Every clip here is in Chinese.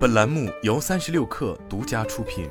本栏目由三十六氪独家出品。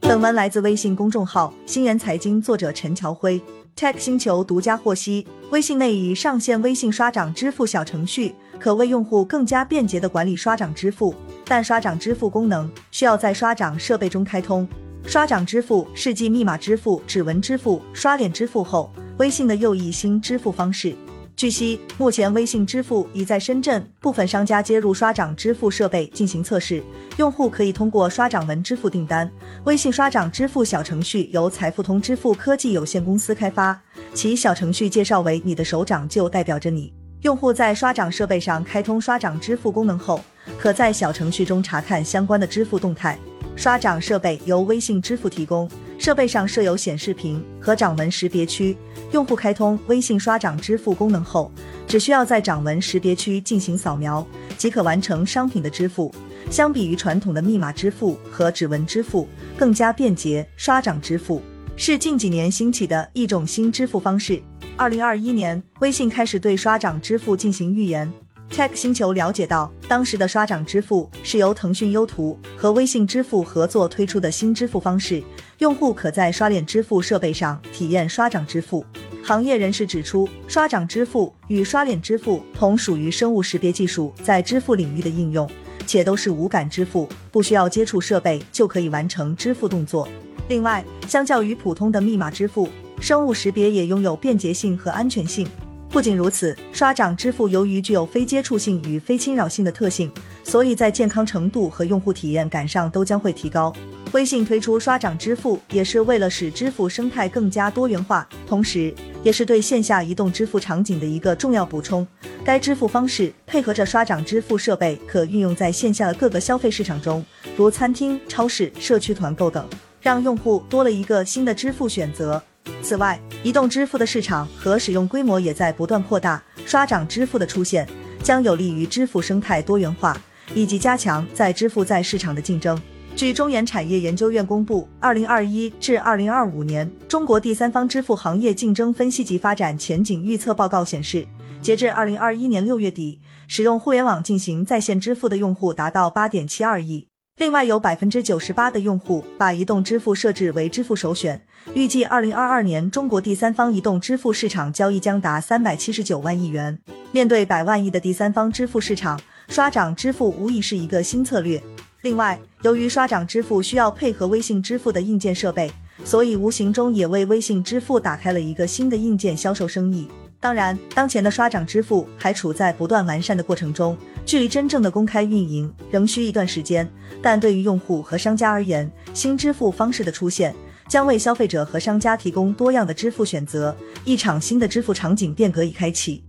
本文来自微信公众号“新源财经”，作者陈乔辉。Tech 星球独家获悉，微信内已上线微信刷掌支付小程序，可为用户更加便捷的管理刷掌支付。但刷掌支付功能需要在刷掌设备中开通。刷掌支付是继密码支付、指纹支付、刷脸支付后，微信的又一新支付方式。据悉，目前微信支付已在深圳部分商家接入刷掌支付设备进行测试，用户可以通过刷掌纹支付订单。微信刷掌支付小程序由财付通支付科技有限公司开发，其小程序介绍为“你的手掌就代表着你”。用户在刷掌设备上开通刷掌支付功能后，可在小程序中查看相关的支付动态。刷掌设备由微信支付提供。设备上设有显示屏和掌纹识别区，用户开通微信刷掌支付功能后，只需要在掌纹识别区进行扫描，即可完成商品的支付。相比于传统的密码支付和指纹支付，更加便捷。刷掌支付是近几年兴起的一种新支付方式。二零二一年，微信开始对刷掌支付进行预研。Tech 星球了解到，当时的刷掌支付是由腾讯优图和微信支付合作推出的新支付方式，用户可在刷脸支付设备上体验刷掌支付。行业人士指出，刷掌支付与刷脸支付同属于生物识别技术在支付领域的应用，且都是无感支付，不需要接触设备就可以完成支付动作。另外，相较于普通的密码支付，生物识别也拥有便捷性和安全性。不仅如此，刷掌支付由于具有非接触性与非侵扰性的特性，所以在健康程度和用户体验感上都将会提高。微信推出刷掌支付，也是为了使支付生态更加多元化，同时也是对线下移动支付场景的一个重要补充。该支付方式配合着刷掌支付设备，可运用在线下的各个消费市场中，如餐厅、超市、社区团购等，让用户多了一个新的支付选择。此外，移动支付的市场和使用规模也在不断扩大，刷掌支付的出现将有利于支付生态多元化以及加强在支付在市场的竞争。据中原产业研究院公布，二零二一至二零二五年中国第三方支付行业竞争分析及发展前景预测报告显示，截至二零二一年六月底，使用互联网进行在线支付的用户达到八点七二亿。另外，有百分之九十八的用户把移动支付设置为支付首选。预计二零二二年中国第三方移动支付市场交易将达三百七十九万亿元。面对百万亿的第三方支付市场，刷掌支付无疑是一个新策略。另外，由于刷掌支付需要配合微信支付的硬件设备，所以无形中也为微信支付打开了一个新的硬件销售生意。当然，当前的刷掌支付还处在不断完善的过程中，距离真正的公开运营仍需一段时间。但对于用户和商家而言，新支付方式的出现将为消费者和商家提供多样的支付选择，一场新的支付场景变革已开启。